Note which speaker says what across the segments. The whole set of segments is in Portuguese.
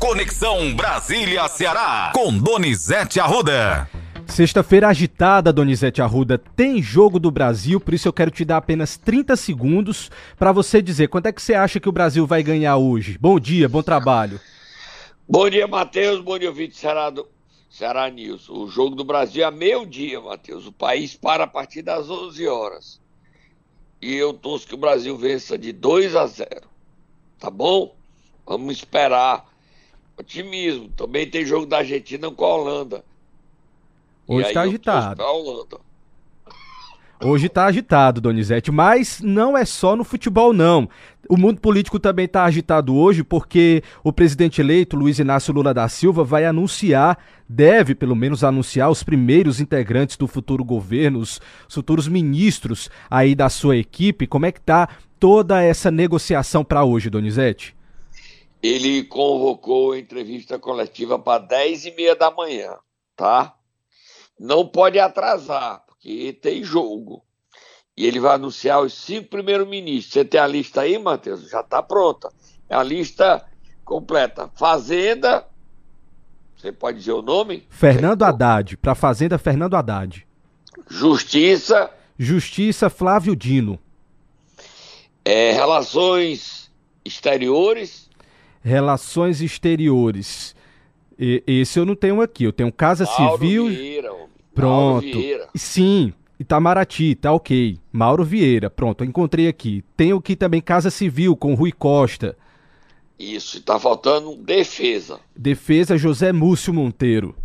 Speaker 1: Conexão Brasília-Ceará, com Donizete Arruda.
Speaker 2: Sexta-feira agitada, Donizete Arruda. Tem jogo do Brasil, por isso eu quero te dar apenas 30 segundos para você dizer quanto é que você acha que o Brasil vai ganhar hoje. Bom dia, bom trabalho.
Speaker 3: Bom dia, Matheus. Bom dia, ouvinte Ceará, do... Ceará News. O jogo do Brasil é meio-dia, Matheus. O país para a partir das 11 horas. E eu torço que o Brasil vença de 2 a 0. Tá bom? Vamos esperar Otimismo. Também tem jogo da Argentina com a Holanda.
Speaker 2: Hoje está agitado. Hoje está agitado, Donizete, mas não é só no futebol, não. O mundo político também está agitado hoje porque o presidente eleito, Luiz Inácio Lula da Silva, vai anunciar, deve pelo menos anunciar, os primeiros integrantes do futuro governo, os futuros ministros aí da sua equipe. Como é que está toda essa negociação para hoje, Donizete?
Speaker 3: Ele convocou a entrevista coletiva para 10 e meia da manhã, tá? Não pode atrasar, porque tem jogo. E ele vai anunciar os cinco primeiros ministros. Você tem a lista aí, Matheus? Já está pronta. É a lista completa. Fazenda. Você pode dizer o nome?
Speaker 2: Fernando Haddad. Para Fazenda, Fernando Haddad.
Speaker 3: Justiça.
Speaker 2: Justiça, Flávio Dino.
Speaker 3: É, relações exteriores.
Speaker 2: Relações Exteriores. E, esse eu não tenho aqui. Eu tenho Casa Mauro Civil.
Speaker 3: Vieira, homem.
Speaker 2: Pronto. Mauro Vieira. Sim, Itamaraty, tá ok. Mauro Vieira, pronto, encontrei aqui. Tenho aqui também Casa Civil com Rui Costa.
Speaker 3: Isso, e tá faltando defesa.
Speaker 2: Defesa José Múcio Monteiro.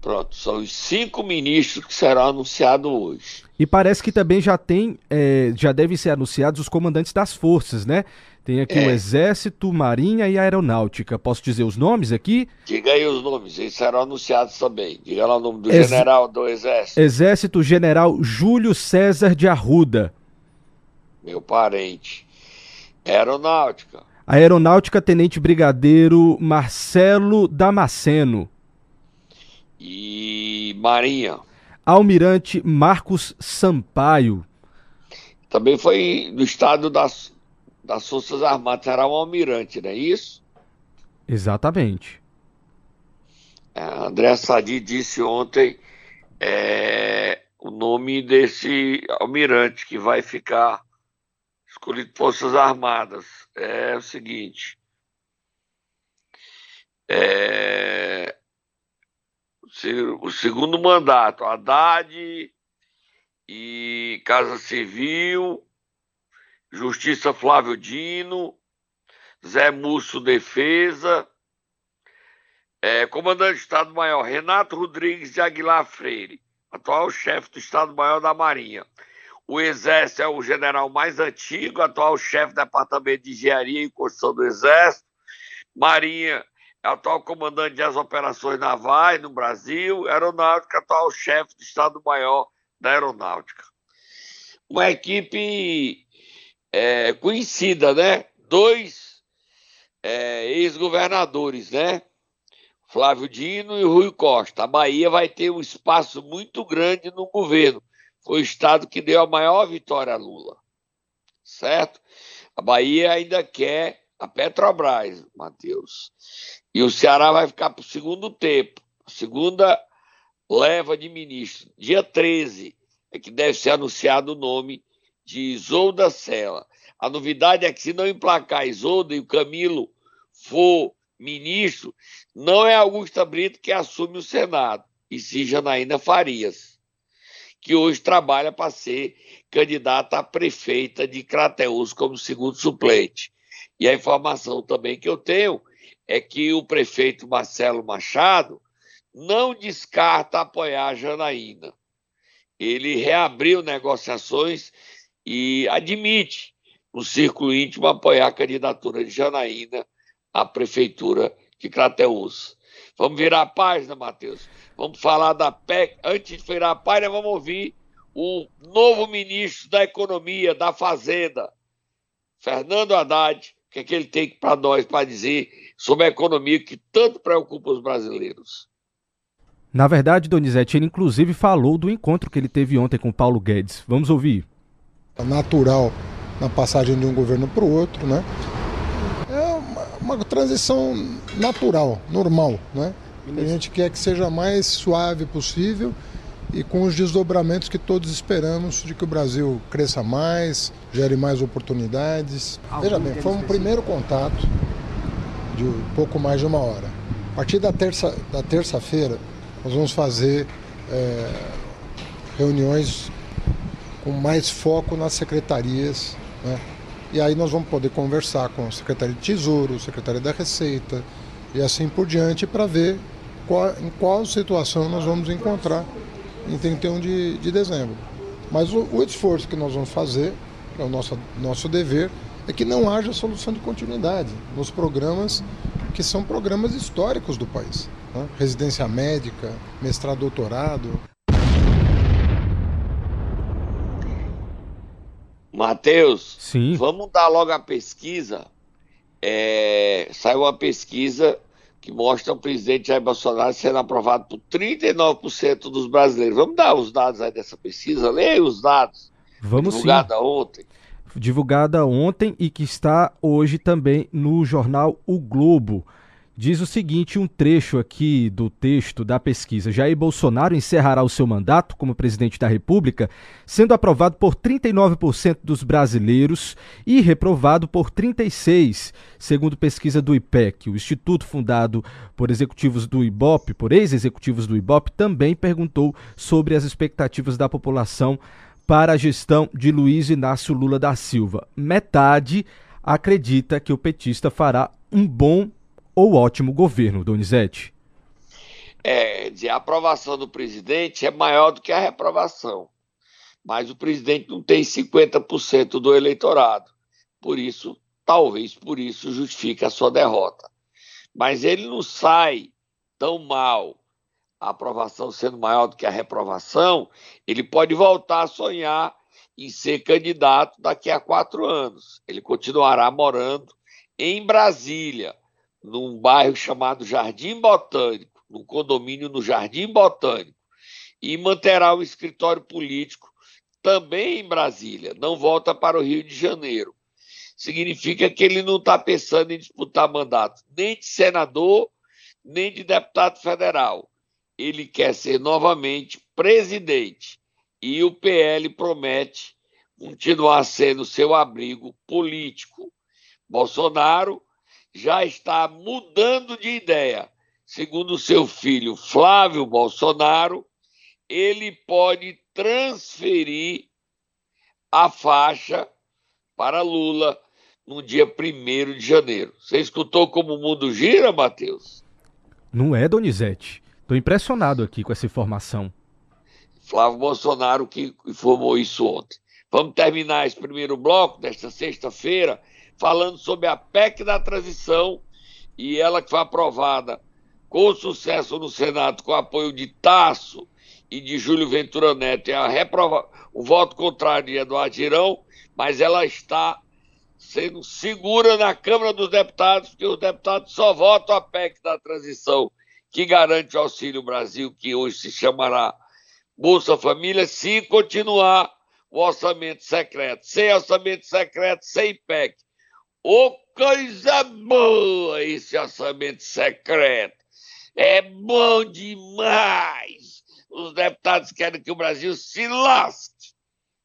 Speaker 3: Pronto, são os cinco ministros que serão anunciados hoje.
Speaker 2: E parece que também já tem, é, já devem ser anunciados os comandantes das forças, né? Tem aqui é. o Exército, Marinha e Aeronáutica. Posso dizer os nomes aqui?
Speaker 3: Diga aí os nomes, eles serão anunciados também. Diga lá o nome do Ex... general do Exército.
Speaker 2: Exército General Júlio César de Arruda.
Speaker 3: Meu parente. Aeronáutica.
Speaker 2: Aeronáutica, Tenente Brigadeiro Marcelo Damasceno.
Speaker 3: E Marinha.
Speaker 2: Almirante Marcos Sampaio.
Speaker 3: Também foi do estado das das Forças Armadas será um almirante, não é isso?
Speaker 2: Exatamente.
Speaker 3: É, André Sadi disse ontem é, o nome desse almirante que vai ficar escolhido Forças Armadas. É o seguinte. É, o segundo mandato, Haddad e Casa Civil Justiça Flávio Dino, Zé Múcio Defesa, é, Comandante de Estado-Maior Renato Rodrigues de Aguilar Freire, atual chefe do Estado-Maior da Marinha. O Exército é o general mais antigo, atual chefe do Departamento de Engenharia e Construção do Exército. Marinha é atual comandante das operações navais no Brasil. Aeronáutica, atual chefe do Estado-Maior da Aeronáutica. Uma equipe é, conhecida, né? Dois é, ex-governadores, né? Flávio Dino e Rui Costa. A Bahia vai ter um espaço muito grande no governo. Foi o estado que deu a maior vitória a Lula. Certo? A Bahia ainda quer a Petrobras, Matheus. E o Ceará vai ficar para o segundo tempo. Segunda leva de ministro. Dia 13 é que deve ser anunciado o nome de Isolda Sela. A novidade é que se não emplacar Isolda e o Camilo for ministro, não é Augusta Brito que assume o Senado, e sim Janaína Farias, que hoje trabalha para ser candidata a prefeita de Crateus como segundo suplente. E a informação também que eu tenho é que o prefeito Marcelo Machado não descarta apoiar a Janaína. Ele reabriu negociações e admite, no círculo íntimo, apoiar a candidatura de Janaína à prefeitura de Crateús. Vamos virar a página, Matheus. Vamos falar da PEC. Antes de virar a página, vamos ouvir o novo ministro da Economia, da Fazenda, Fernando Haddad, o que, é que ele tem para nós para dizer sobre a economia que tanto preocupa os brasileiros.
Speaker 2: Na verdade, Donizete, ele inclusive falou do encontro que ele teve ontem com Paulo Guedes. Vamos ouvir
Speaker 4: natural na passagem de um governo para o outro, né? É uma, uma transição natural, normal, né? A gente quer que seja mais suave possível e com os desdobramentos que todos esperamos de que o Brasil cresça mais, gere mais oportunidades. Veja bem, foi um primeiro contato de um pouco mais de uma hora. A partir da terça da terça-feira nós vamos fazer é, reuniões com mais foco nas secretarias, né? E aí nós vamos poder conversar com a Secretaria de Tesouro, Secretaria da Receita e assim por diante para ver qual, em qual situação nós vamos encontrar em 31 de, de dezembro. Mas o, o, esforço que nós vamos fazer, é o nosso, nosso dever, é que não haja solução de continuidade nos programas que são programas históricos do país. Né? Residência médica, mestrado, doutorado.
Speaker 3: Matheus, Sim. vamos dar logo a pesquisa. É, saiu uma pesquisa que mostra o presidente Jair Bolsonaro sendo aprovado por 39% dos brasileiros. Vamos dar os dados aí dessa pesquisa? Leia os dados.
Speaker 2: Vamos
Speaker 3: divulgada
Speaker 2: sim.
Speaker 3: ontem.
Speaker 2: Divulgada ontem e que está hoje também no jornal O Globo. Diz o seguinte, um trecho aqui do texto da pesquisa. Jair Bolsonaro encerrará o seu mandato como presidente da República, sendo aprovado por 39% dos brasileiros e reprovado por 36%, segundo pesquisa do IPEC. O instituto fundado por executivos do IBOP, por ex-executivos do IBOP, também perguntou sobre as expectativas da população para a gestão de Luiz Inácio Lula da Silva. Metade acredita que o petista fará um bom ou ótimo governo, Donizete?
Speaker 3: É, a aprovação do presidente é maior do que a reprovação. Mas o presidente não tem 50% do eleitorado. Por isso, talvez por isso justifique a sua derrota. Mas ele não sai tão mal, a aprovação sendo maior do que a reprovação, ele pode voltar a sonhar em ser candidato daqui a quatro anos. Ele continuará morando em Brasília, num bairro chamado Jardim Botânico, num condomínio no Jardim Botânico, e manterá o escritório político também em Brasília, não volta para o Rio de Janeiro. Significa que ele não está pensando em disputar mandato nem de senador, nem de deputado federal. Ele quer ser novamente presidente. E o PL promete continuar sendo seu abrigo político. Bolsonaro já está mudando de ideia. Segundo seu filho Flávio Bolsonaro, ele pode transferir a faixa para Lula no dia 1 de janeiro. Você escutou como o mundo gira, Matheus?
Speaker 2: Não é, Donizete. Estou impressionado aqui com essa informação.
Speaker 3: Flávio Bolsonaro que informou isso ontem. Vamos terminar esse primeiro bloco desta sexta-feira falando sobre a PEC da transição e ela que foi aprovada com sucesso no Senado com apoio de Tasso e de Júlio Ventura Neto e a reprova... o voto contrário de Eduardo Girão, mas ela está sendo segura na Câmara dos Deputados, porque os deputados só votam a PEC da transição, que garante o Auxílio Brasil, que hoje se chamará Bolsa Família, se continuar o orçamento secreto. Sem orçamento secreto, sem PEC. Ô, oh, coisa boa esse orçamento secreto! É bom demais! Os deputados querem que o Brasil se lasque,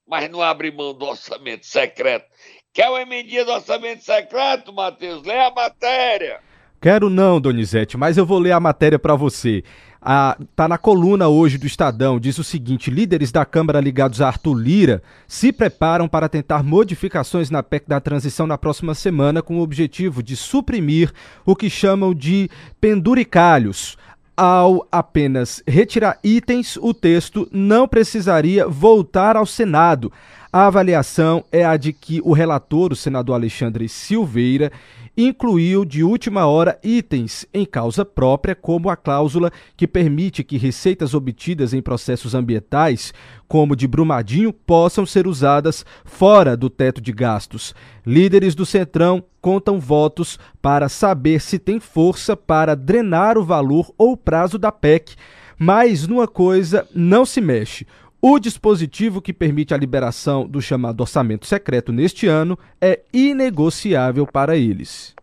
Speaker 3: mas não abre mão do orçamento secreto. Quer uma emendinha do orçamento secreto, Matheus? Lê a matéria.
Speaker 2: Quero não, Donizete, mas eu vou ler a matéria para você. Ah, tá na coluna hoje do Estadão, diz o seguinte: líderes da Câmara ligados a Arthur Lira se preparam para tentar modificações na PEC da transição na próxima semana com o objetivo de suprimir o que chamam de penduricalhos. Ao apenas retirar itens, o texto não precisaria voltar ao Senado. A avaliação é a de que o relator, o senador Alexandre Silveira, incluiu de última hora itens em causa própria, como a cláusula que permite que receitas obtidas em processos ambientais, como de Brumadinho, possam ser usadas fora do teto de gastos. Líderes do Centrão contam votos para saber se tem força para drenar o valor ou prazo da PEC. Mas numa coisa não se mexe. O dispositivo que permite a liberação do chamado orçamento secreto neste ano é inegociável para eles.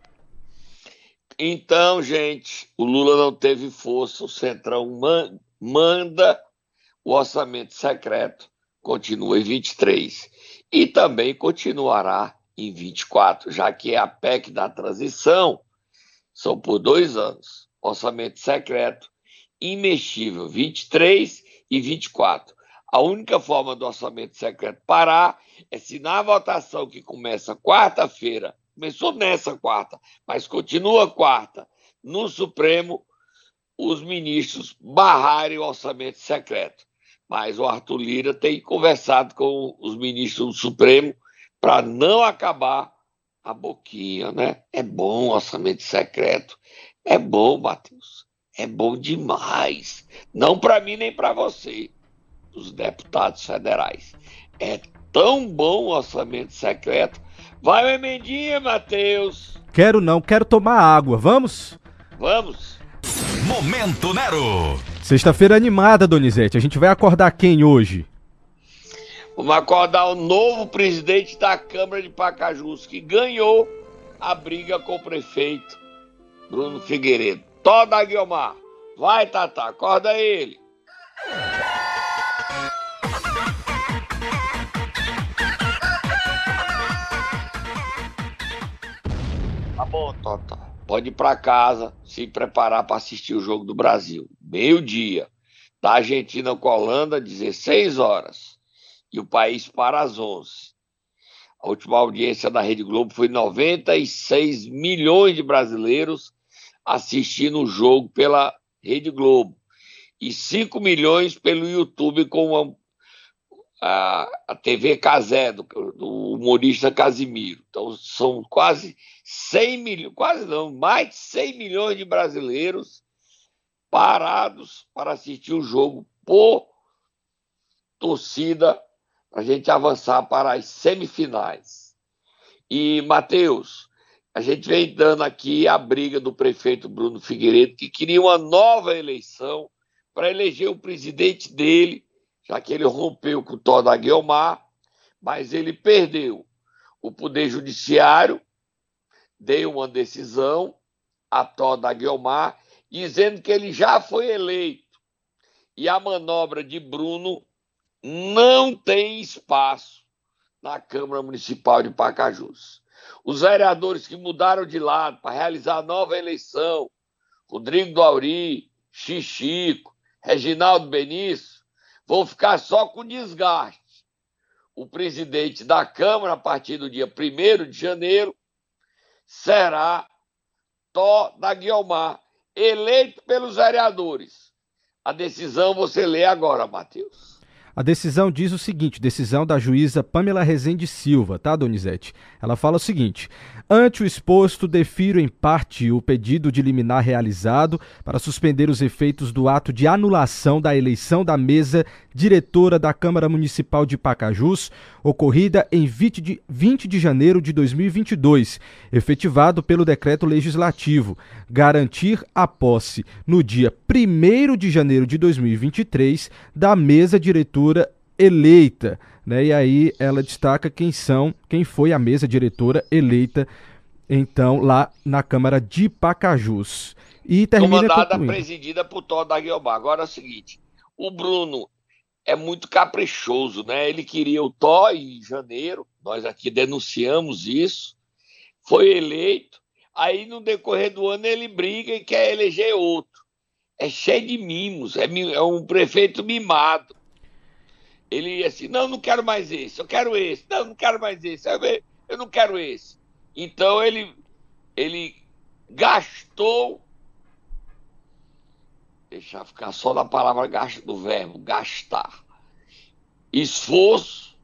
Speaker 3: Então, gente, o Lula não teve força, o Centrão man manda o orçamento secreto, continua em 23 e também continuará em 24, já que é a PEC da transição, são por dois anos. Orçamento secreto, imexível, 23 e 24. A única forma do orçamento secreto parar é se na votação que começa quarta-feira, começou nessa quarta, mas continua quarta, no Supremo, os ministros barrarem o orçamento secreto. Mas o Arthur Lira tem conversado com os ministros do Supremo para não acabar a boquinha, né? É bom orçamento secreto. É bom, Matheus. É bom demais. Não para mim nem para você, os deputados federais. É tão bom o orçamento secreto. Vai, uma emendinha, Matheus.
Speaker 2: Quero não, quero tomar água. Vamos?
Speaker 3: Vamos.
Speaker 1: Momento Nero.
Speaker 2: Sexta-feira animada, Donizete. A gente vai acordar quem hoje?
Speaker 3: Vamos acordar o novo presidente da Câmara de Pacajus, que ganhou a briga com o prefeito Bruno Figueiredo. Toda Guilmar. Vai, Tata, acorda ele. Tata. Pode ir para casa se preparar para assistir o jogo do Brasil. Meio-dia. Da Argentina com a Holanda, 16 horas e o país para as 11. A última audiência da Rede Globo foi 96 milhões de brasileiros assistindo o jogo pela Rede Globo e 5 milhões pelo YouTube com a, a, a TV Casé, do, do, humorista Casimiro. Então são quase 100 milhões, quase não, mais de 100 milhões de brasileiros parados para assistir o jogo por torcida a gente avançar para as semifinais. E, Matheus, a gente vem dando aqui a briga do prefeito Bruno Figueiredo, que queria uma nova eleição para eleger o presidente dele, já que ele rompeu com o Tó da Guilmar, mas ele perdeu o Poder Judiciário, deu uma decisão a Tó da Guilmar, dizendo que ele já foi eleito. E a manobra de Bruno não tem espaço na Câmara Municipal de Pacajus. Os vereadores que mudaram de lado para realizar a nova eleição, Rodrigo Dauri, Xixico, Reginaldo Benício, vão ficar só com desgaste. O presidente da Câmara, a partir do dia 1 de janeiro, será Tó da Guiomar, eleito pelos vereadores. A decisão você lê agora, Matheus.
Speaker 2: A decisão diz o seguinte, decisão da juíza Pamela Rezende Silva, tá, Donizete? Ela fala o seguinte: ante o exposto, defiro em parte o pedido de liminar realizado para suspender os efeitos do ato de anulação da eleição da mesa diretora da Câmara Municipal de Pacajus, ocorrida em 20 de, 20 de janeiro de 2022, efetivado pelo decreto legislativo, garantir a posse no dia 1 de janeiro de 2023 da mesa diretora eleita. Né? E aí ela destaca quem são, quem foi a mesa diretora eleita então lá na Câmara de Pacajus. E termina
Speaker 3: Comandada, presidida por Tó da Guiobá. Agora é o seguinte, o Bruno é muito caprichoso, né? Ele queria o Tó em janeiro, nós aqui denunciamos isso, foi eleito, aí no decorrer do ano ele briga e quer eleger outro. É cheio de mimos, é, é um prefeito mimado. Ele assim, não, não quero mais esse, eu quero esse, não, não quero mais esse, eu não quero esse. Então ele, ele gastou, deixar ficar só na palavra do verbo, gastar, esforço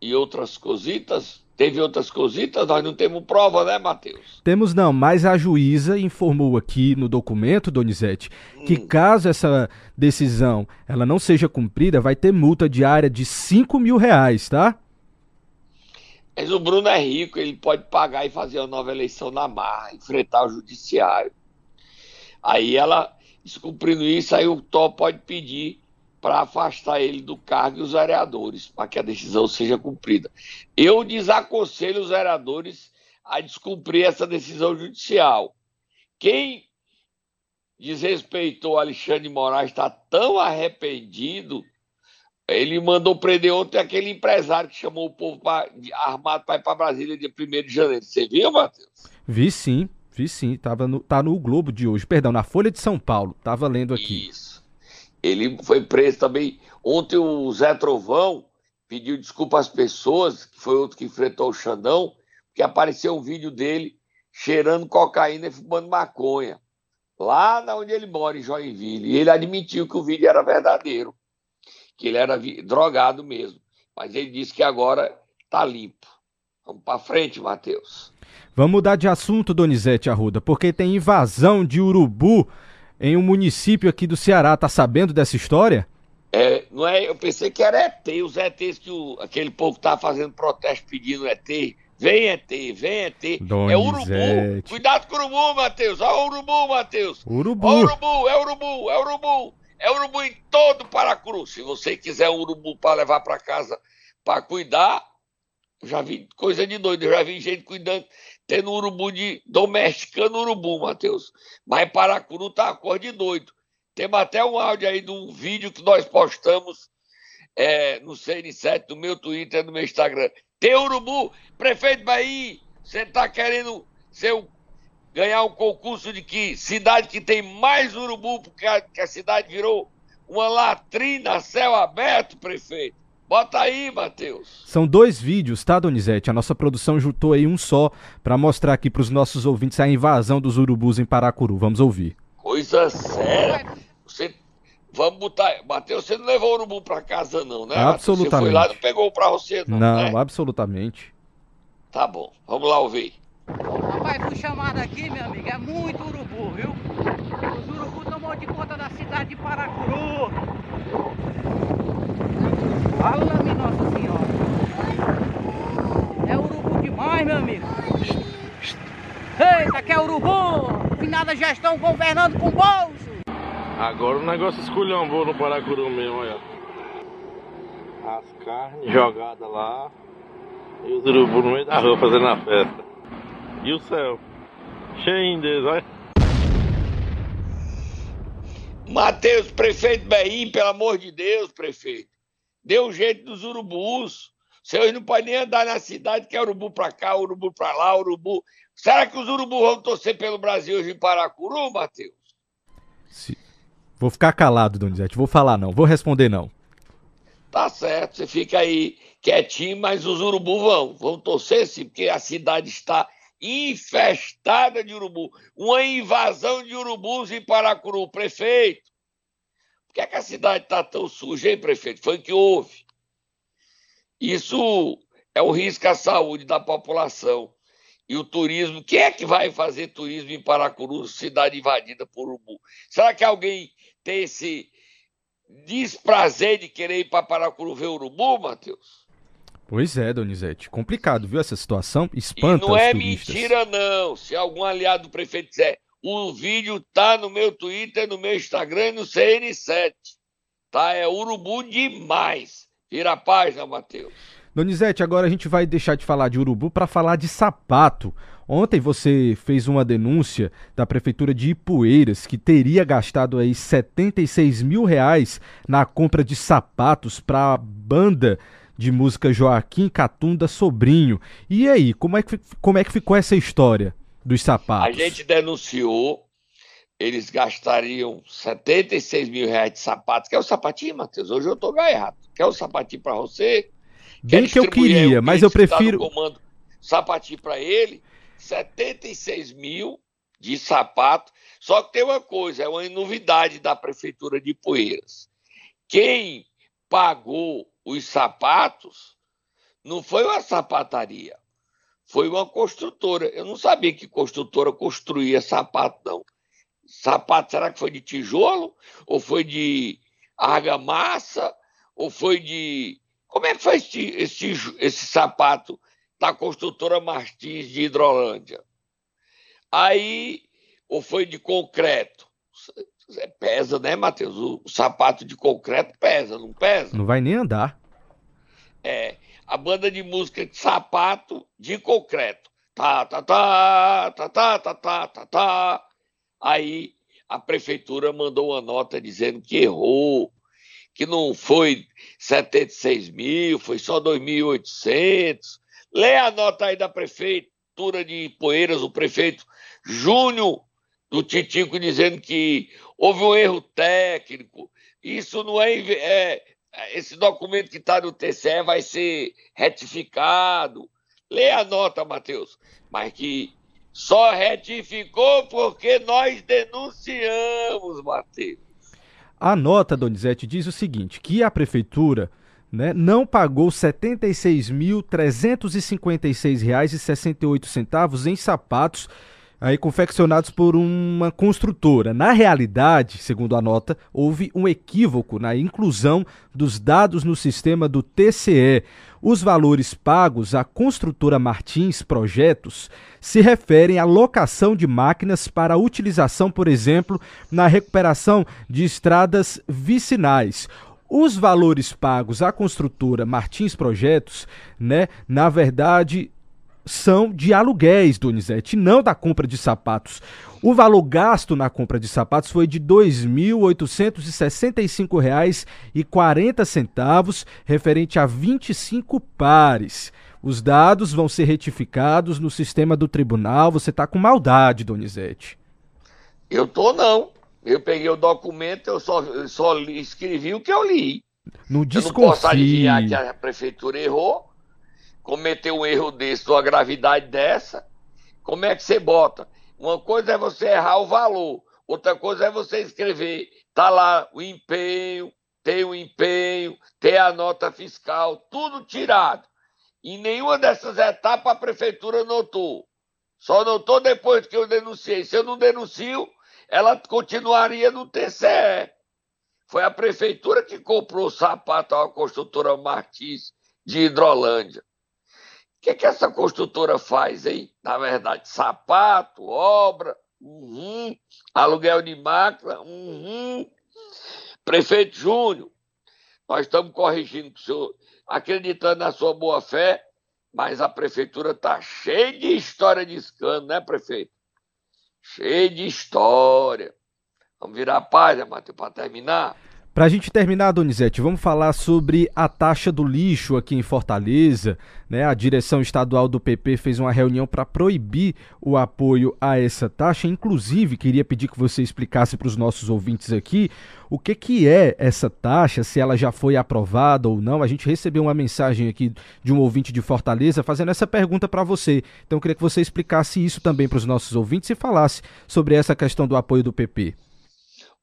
Speaker 3: e outras cositas. Teve outras cositas, nós não temos prova, né, Matheus?
Speaker 2: Temos não, mas a juíza informou aqui no documento, Donizete, hum. que caso essa decisão ela não seja cumprida, vai ter multa diária de 5 mil reais, tá?
Speaker 3: Mas o Bruno é rico, ele pode pagar e fazer uma nova eleição na marra, enfrentar o judiciário. Aí ela, descumprindo isso, aí o Tó pode pedir para afastar ele do cargo e os vereadores, para que a decisão seja cumprida. Eu desaconselho os vereadores a descumprir essa decisão judicial, quem desrespeitou Alexandre de Moraes está tão arrependido. Ele mandou prender ontem aquele empresário que chamou o povo pra, armado para ir para Brasília dia 1 de janeiro. Você viu, Matheus?
Speaker 2: Vi sim, vi sim. Tava no, tá no Globo de hoje, perdão, na Folha de São Paulo. Tava lendo aqui.
Speaker 3: Isso. Ele foi preso também. Ontem o Zé Trovão pediu desculpa às pessoas, que foi outro que enfrentou o Xandão, porque apareceu um vídeo dele cheirando cocaína e fumando maconha, lá na onde ele mora, em Joinville. E ele admitiu que o vídeo era verdadeiro, que ele era drogado mesmo. Mas ele disse que agora tá limpo. Vamos para frente, Matheus.
Speaker 2: Vamos mudar de assunto, Donizete Arruda, porque tem invasão de urubu em um município aqui do Ceará. Tá sabendo dessa história?
Speaker 3: É, não é, eu pensei que era ET, os ETs que o, aquele povo tá fazendo protesto pedindo ET. Vem ET, vem ET.
Speaker 2: Donizete.
Speaker 3: É urubu. Cuidado com o urubu, Matheus. Olha o urubu, Matheus.
Speaker 2: Urubu.
Speaker 3: O urubu, é urubu, é urubu. É urubu em todo Paracuru. Se você quiser um urubu para levar para casa para cuidar, já vi coisa de doido. já vi gente cuidando, tendo urubu de domesticando urubu, Matheus. Mas Paracuru tá a cor de doido. Temos até um áudio aí de um vídeo que nós postamos é, no CN7, no meu Twitter, no meu Instagram. Tem urubu, prefeito Bahia, você está querendo ser ganhar um concurso de que cidade que tem mais urubu, porque a, a cidade virou uma latrina, céu aberto, prefeito. Bota aí, Matheus.
Speaker 2: São dois vídeos, tá, Donizete? A nossa produção juntou aí um só para mostrar aqui para os nossos ouvintes a invasão dos urubus em Paracuru. Vamos ouvir.
Speaker 3: Coisa séria. Você Vamos botar. Matheus, você não levou o urubu pra casa, não, né?
Speaker 2: Absolutamente. Você foi
Speaker 3: lá não pegou pra você, não.
Speaker 2: Não,
Speaker 3: né?
Speaker 2: absolutamente.
Speaker 3: Tá bom, vamos lá ouvir.
Speaker 5: Rapaz, fui chamado aqui, meu amigo, é muito urubu, viu? Os urubu tomou de conta da cidade de Paracuru. Fala-me, Nossa Senhora. É urubu demais, meu amigo. Eita, que é urubu! Finada gestão governando com bolso.
Speaker 6: Agora o negócio esculhambou no Paracuru mesmo, olha. As carnes jogadas lá e os urubus no meio da rua fazendo a festa. E o céu, cheio deles, olha.
Speaker 3: Matheus, prefeito Beim, pelo amor de Deus, prefeito. Deu um jeito dos urubus. Vocês não podem nem andar na cidade que é urubu pra cá, urubu pra lá, urubu. Será que os urubus vão torcer pelo Brasil hoje em Paracuru, Matheus?
Speaker 2: Se... Vou ficar calado, Donizete. Vou falar não. Vou responder não.
Speaker 3: Tá certo. Você fica aí quietinho, mas os urubus vão. Vão torcer sim, porque a cidade está infestada de urubu. Uma invasão de urubus em Paracuru. Prefeito, por que, é que a cidade está tão suja, hein, prefeito? Foi que houve. Isso é um risco à saúde da população. E o turismo, quem é que vai fazer turismo em Paracuru, cidade invadida por urubu? Será que alguém tem esse desprazer de querer ir para Paracuru ver urubu, Matheus?
Speaker 2: Pois é, Donizete. Complicado, viu essa situação? Espanta
Speaker 3: e não é mentira, não. Se algum aliado do prefeito disser, o vídeo tá no meu Twitter, no meu Instagram e no CN7. Tá? É urubu demais. Vira a página, Matheus.
Speaker 2: Donizete, agora a gente vai deixar de falar de urubu para falar de sapato. Ontem você fez uma denúncia da prefeitura de Ipueiras que teria gastado aí 76 mil reais na compra de sapatos para a banda de música Joaquim Catunda Sobrinho. E aí, como é que, como é que ficou essa história dos sapatos?
Speaker 3: A gente denunciou, eles gastariam 76 mil reais de sapato. Quer o sapatinho, Matheus? Hoje eu tô gaiato. Quer o sapatinho para você?
Speaker 2: Bem que eu queria, mas eu prefiro.
Speaker 3: Tá comando, sapatinho para ele, 76 mil de sapato. Só que tem uma coisa, é uma novidade da prefeitura de Poeiras. Quem pagou os sapatos não foi uma sapataria, foi uma construtora. Eu não sabia que construtora construía sapato, não. Sapato, será que foi de tijolo? Ou foi de argamassa? Ou foi de como é que foi esse, esse, esse sapato da construtora Martins de Hidrolândia? Aí, ou foi de concreto? Pesa, né, Matheus? O, o sapato de concreto pesa, não pesa?
Speaker 2: Não vai nem andar.
Speaker 3: É, a banda de música de sapato de concreto. Tá, tá, tá, tá, tá, tá, tá, tá, tá. Aí a prefeitura mandou uma nota dizendo que errou, que não foi 76 mil, foi só 2.800. Lê a nota aí da prefeitura de Poeiras, o prefeito Júnior do Titico, dizendo que houve um erro técnico. Isso não é, é esse documento que está no TCE vai ser retificado. Lê a nota, Matheus. Mas que só retificou porque nós denunciamos, Matheus.
Speaker 2: A nota, Donizete, diz o seguinte: que a prefeitura né, não pagou R$ 76.356,68 em sapatos aí confeccionados por uma construtora. Na realidade, segundo a nota, houve um equívoco na inclusão dos dados no sistema do TCE. Os valores pagos à construtora Martins Projetos se referem à locação de máquinas para utilização, por exemplo, na recuperação de estradas vicinais. Os valores pagos à construtora Martins Projetos, né, na verdade, são de aluguéis, Donizete, não da compra de sapatos. O valor gasto na compra de sapatos foi de R$ 2.865,40, referente a 25 pares. Os dados vão ser retificados no sistema do tribunal. Você está com maldade, Donizete.
Speaker 3: Eu tô não. Eu peguei o documento, eu só, só escrevi o que eu li.
Speaker 2: Não desconfie. Eu não posso adivinhar
Speaker 3: que a prefeitura errou cometer um erro desse, uma gravidade dessa, como é que você bota? Uma coisa é você errar o valor, outra coisa é você escrever, tá lá o empenho, tem o empenho, tem a nota fiscal, tudo tirado. Em nenhuma dessas etapas a prefeitura notou. Só notou depois que eu denunciei. Se eu não denuncio, ela continuaria no TCE. Foi a prefeitura que comprou o sapato à construtora Martins de Hidrolândia que, que essa construtora faz aí? Na verdade, sapato, obra, uhum, aluguel de máquina, uhum. Prefeito Júnior, nós estamos corrigindo o senhor, acreditando na sua boa fé, mas a prefeitura está cheia de história de escândalo, né, prefeito? Cheia de história. Vamos virar a página, Matheus, para terminar.
Speaker 2: Para a gente terminar, Donizete, vamos falar sobre a taxa do lixo aqui em Fortaleza. Né? A direção estadual do PP fez uma reunião para proibir o apoio a essa taxa. Inclusive, queria pedir que você explicasse para os nossos ouvintes aqui o que, que é essa taxa, se ela já foi aprovada ou não. A gente recebeu uma mensagem aqui de um ouvinte de Fortaleza fazendo essa pergunta para você. Então, eu queria que você explicasse isso também para os nossos ouvintes e falasse sobre essa questão do apoio do PP.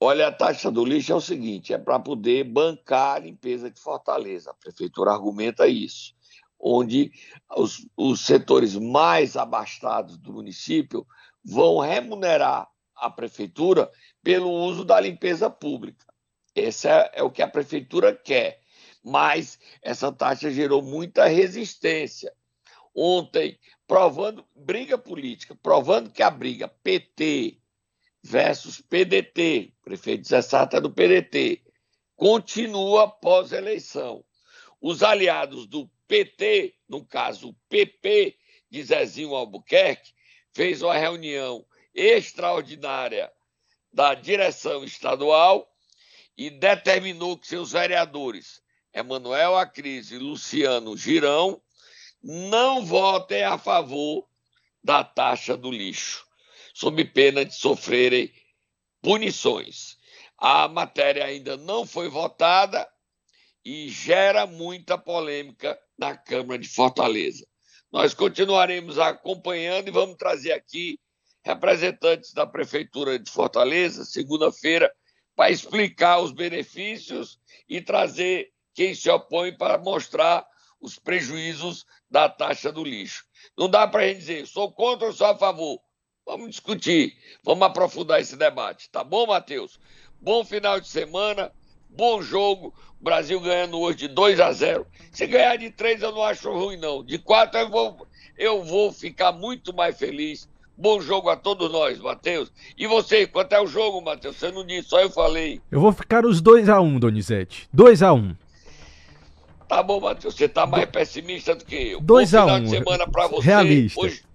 Speaker 3: Olha, a taxa do lixo é o seguinte: é para poder bancar a limpeza de Fortaleza. A prefeitura argumenta isso, onde os, os setores mais abastados do município vão remunerar a prefeitura pelo uso da limpeza pública. Esse é, é o que a prefeitura quer. Mas essa taxa gerou muita resistência. Ontem, provando briga política, provando que a briga PT, versus PDT, prefeito Zé Sarta é do PDT, continua pós-eleição. Os aliados do PT, no caso o PP de Zezinho Albuquerque, fez uma reunião extraordinária da direção estadual e determinou que seus vereadores, Emanuel Acris e Luciano Girão, não votem a favor da taxa do lixo sob pena de sofrerem punições. A matéria ainda não foi votada e gera muita polêmica na Câmara de Fortaleza. Nós continuaremos acompanhando e vamos trazer aqui representantes da Prefeitura de Fortaleza, segunda-feira, para explicar os benefícios e trazer quem se opõe para mostrar os prejuízos da taxa do lixo. Não dá para a gente dizer, sou contra ou sou a favor. Vamos discutir, vamos aprofundar esse debate, tá bom, Matheus? Bom final de semana, bom jogo. Brasil ganhando hoje de 2 a 0. Se ganhar de 3 eu não acho ruim não. De 4 eu vou eu vou ficar muito mais feliz. Bom jogo a todos nós, Matheus. E você, quanto é o jogo, Matheus? Você não disse, só eu falei.
Speaker 2: Eu vou ficar os 2 a 1, Donizete. 2 a 1.
Speaker 3: Tá bom, Matheus. Você tá mais pessimista do que eu.
Speaker 2: 2 a 1.
Speaker 3: final de semana para você.
Speaker 2: Realista.
Speaker 3: Hoje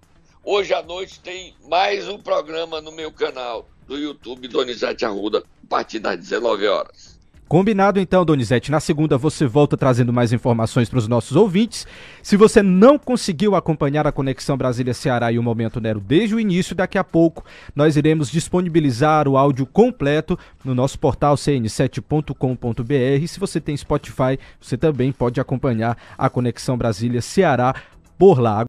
Speaker 3: Hoje à noite tem mais um programa no meu canal. no YouTube Donizete Arruda, a partir das 19 horas.
Speaker 2: Combinado então, Donizete. Na segunda você volta trazendo mais informações para os nossos ouvintes. Se você não conseguiu acompanhar a Conexão Brasília-Ceará e o Momento Nero desde o início, daqui a pouco nós iremos disponibilizar o áudio completo no nosso portal cn7.com.br. Se você tem Spotify, você também pode acompanhar a Conexão Brasília-Ceará por lá.